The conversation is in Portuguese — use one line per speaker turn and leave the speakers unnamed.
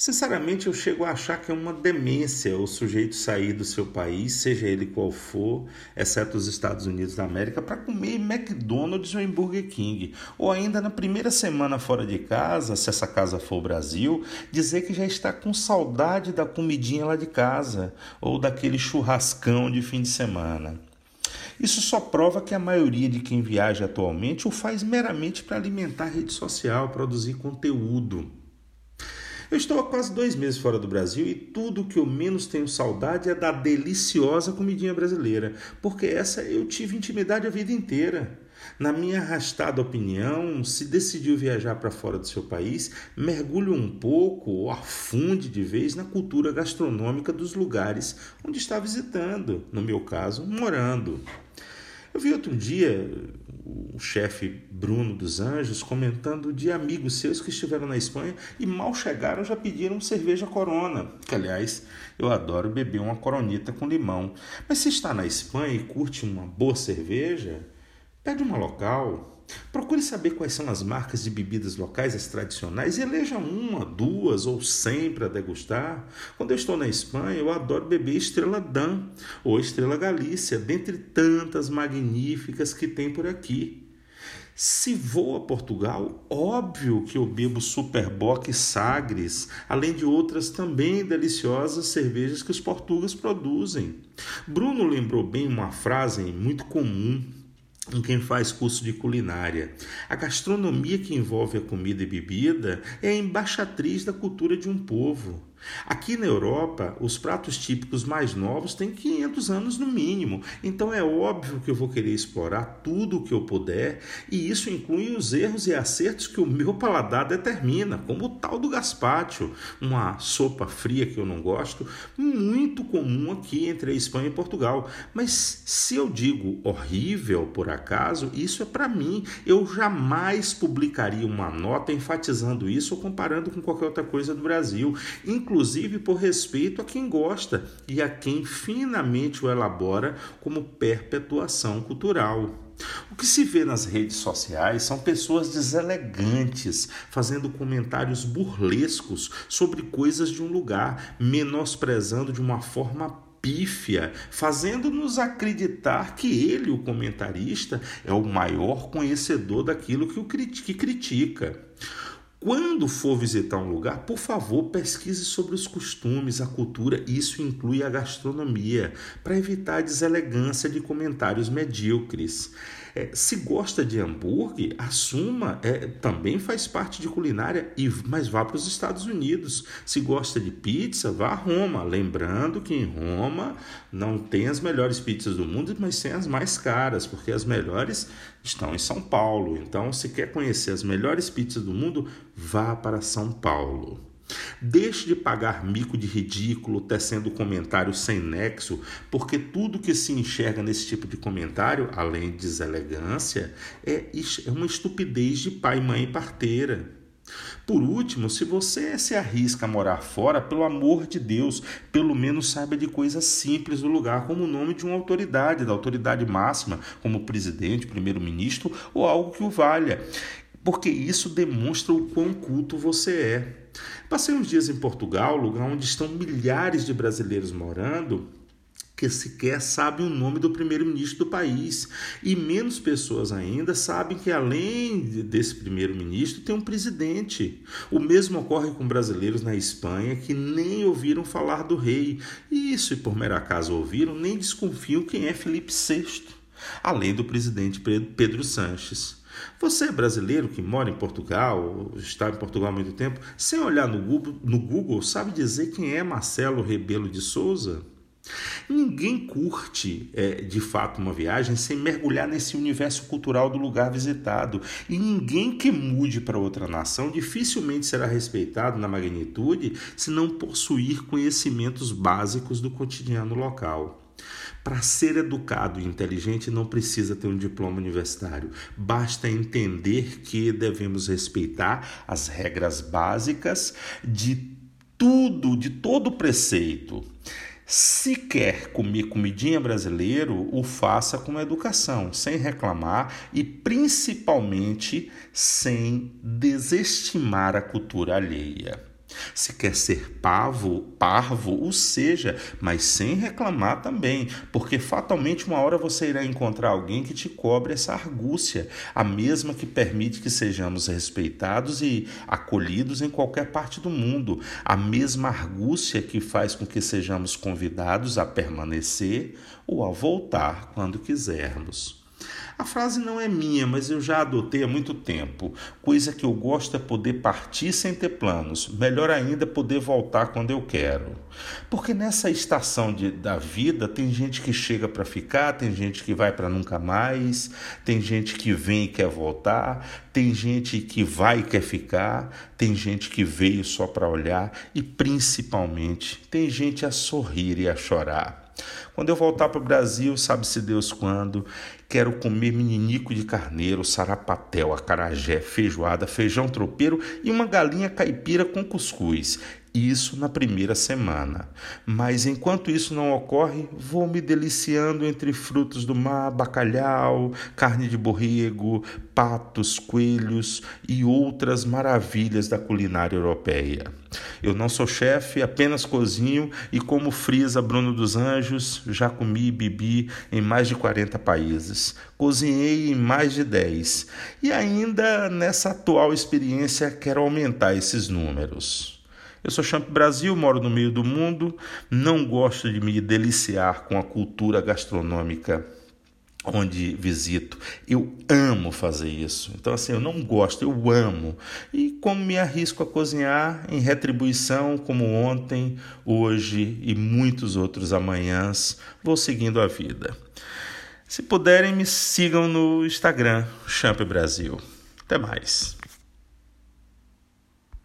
Sinceramente, eu chego a achar que é uma demência o sujeito sair do seu país, seja ele qual for, exceto os Estados Unidos da América, para comer McDonald's ou Burger King. Ou ainda na primeira semana fora de casa, se essa casa for o Brasil, dizer que já está com saudade da comidinha lá de casa ou daquele churrascão de fim de semana. Isso só prova que a maioria de quem viaja atualmente o faz meramente para alimentar a rede social, produzir conteúdo. Eu estou há quase dois meses fora do Brasil e tudo que eu menos tenho saudade é da deliciosa comidinha brasileira, porque essa eu tive intimidade a vida inteira. Na minha arrastada opinião, se decidiu viajar para fora do seu país, mergulhe um pouco ou afunde de vez na cultura gastronômica dos lugares onde está visitando, no meu caso, morando. Eu vi outro dia o chefe Bruno dos Anjos comentando de amigos seus que estiveram na Espanha e mal chegaram já pediram cerveja Corona, que aliás eu adoro beber uma coronita com limão. Mas se está na Espanha e curte uma boa cerveja, pede uma local, Procure saber quais são as marcas de bebidas locais, as tradicionais, e eleja uma, duas ou cem para degustar. Quando eu estou na Espanha, eu adoro beber Estrela Dan ou Estrela Galícia, dentre tantas magníficas que tem por aqui. Se vou a Portugal, óbvio que eu bebo Superboc e Sagres, além de outras também deliciosas cervejas que os portugueses produzem. Bruno lembrou bem uma frase muito comum em quem faz curso de culinária. A gastronomia que envolve a comida e bebida é a embaixatriz da cultura de um povo. Aqui na Europa, os pratos típicos mais novos têm 500 anos no mínimo, então é óbvio que eu vou querer explorar tudo o que eu puder, e isso inclui os erros e acertos que o meu paladar determina, como o tal do gazpacho, uma sopa fria que eu não gosto, muito comum aqui entre a Espanha e Portugal. Mas se eu digo horrível por acaso, isso é para mim. Eu jamais publicaria uma nota enfatizando isso ou comparando com qualquer outra coisa do Brasil por respeito a quem gosta e a quem finamente o elabora como perpetuação cultural. O que se vê nas redes sociais são pessoas deselegantes fazendo comentários burlescos sobre coisas de um lugar, menosprezando de uma forma pífia, fazendo-nos acreditar que ele, o comentarista, é o maior conhecedor daquilo que o que critica. Quando for visitar um lugar, por favor, pesquise sobre os costumes, a cultura, isso inclui a gastronomia, para evitar a deselegância de comentários medíocres. É, se gosta de hambúrguer, assuma, é, também faz parte de culinária, e mas vá para os Estados Unidos. Se gosta de pizza, vá a Roma. Lembrando que em Roma não tem as melhores pizzas do mundo, mas tem as mais caras, porque as melhores estão em São Paulo. Então, se quer conhecer as melhores pizzas do mundo, vá para São Paulo. Deixe de pagar mico de ridículo tecendo comentários sem nexo, porque tudo que se enxerga nesse tipo de comentário, além de deselegância, é, é uma estupidez de pai, mãe e parteira. Por último, se você se arrisca a morar fora, pelo amor de Deus, pelo menos saiba de coisas simples do lugar, como o nome de uma autoridade, da autoridade máxima, como presidente, primeiro-ministro ou algo que o valha porque isso demonstra o quão culto você é. Passei uns dias em Portugal, lugar onde estão milhares de brasileiros morando, que sequer sabem o nome do primeiro-ministro do país. E menos pessoas ainda sabem que, além desse primeiro-ministro, tem um presidente. O mesmo ocorre com brasileiros na Espanha que nem ouviram falar do rei. E isso, e por mero acaso ouviram, nem desconfiam quem é Felipe VI, além do presidente Pedro Sanches. Você é brasileiro que mora em Portugal, está em Portugal há muito tempo, sem olhar no Google, no Google sabe dizer quem é Marcelo Rebelo de Souza? Ninguém curte é, de fato uma viagem sem mergulhar nesse universo cultural do lugar visitado. E ninguém que mude para outra nação dificilmente será respeitado na magnitude se não possuir conhecimentos básicos do cotidiano local. Para ser educado e inteligente não precisa ter um diploma universitário, basta entender que devemos respeitar as regras básicas de tudo, de todo preceito. Se quer comer comidinha brasileiro, o faça com educação, sem reclamar e principalmente sem desestimar a cultura alheia. Se quer ser pavo, parvo, o seja, mas sem reclamar também, porque fatalmente uma hora você irá encontrar alguém que te cobre essa argúcia, a mesma que permite que sejamos respeitados e acolhidos em qualquer parte do mundo, a mesma argúcia que faz com que sejamos convidados a permanecer ou a voltar quando quisermos. A frase não é minha, mas eu já adotei há muito tempo. Coisa que eu gosto é poder partir sem ter planos. Melhor ainda, poder voltar quando eu quero. Porque nessa estação de, da vida tem gente que chega para ficar, tem gente que vai para nunca mais, tem gente que vem e quer voltar, tem gente que vai e quer ficar, tem gente que veio só para olhar e principalmente tem gente a sorrir e a chorar. Quando eu voltar para o Brasil, sabe-se Deus quando, quero comer meninico de carneiro, sarapatel, acarajé, feijoada, feijão tropeiro e uma galinha caipira com cuscuz. Isso na primeira semana. Mas enquanto isso não ocorre, vou me deliciando entre frutos do mar, bacalhau, carne de borrego, patos, coelhos e outras maravilhas da culinária europeia. Eu não sou chefe, apenas cozinho e, como frisa Bruno dos Anjos, já comi e bebi em mais de 40 países. Cozinhei em mais de 10 e ainda nessa atual experiência quero aumentar esses números. Eu sou Champ Brasil, moro no meio do mundo, não gosto de me deliciar com a cultura gastronômica onde visito. Eu amo fazer isso. Então, assim, eu não gosto, eu amo. E como me arrisco a cozinhar em retribuição, como ontem, hoje e muitos outros amanhãs, vou seguindo a vida. Se puderem, me sigam no Instagram, Champ Brasil. Até mais.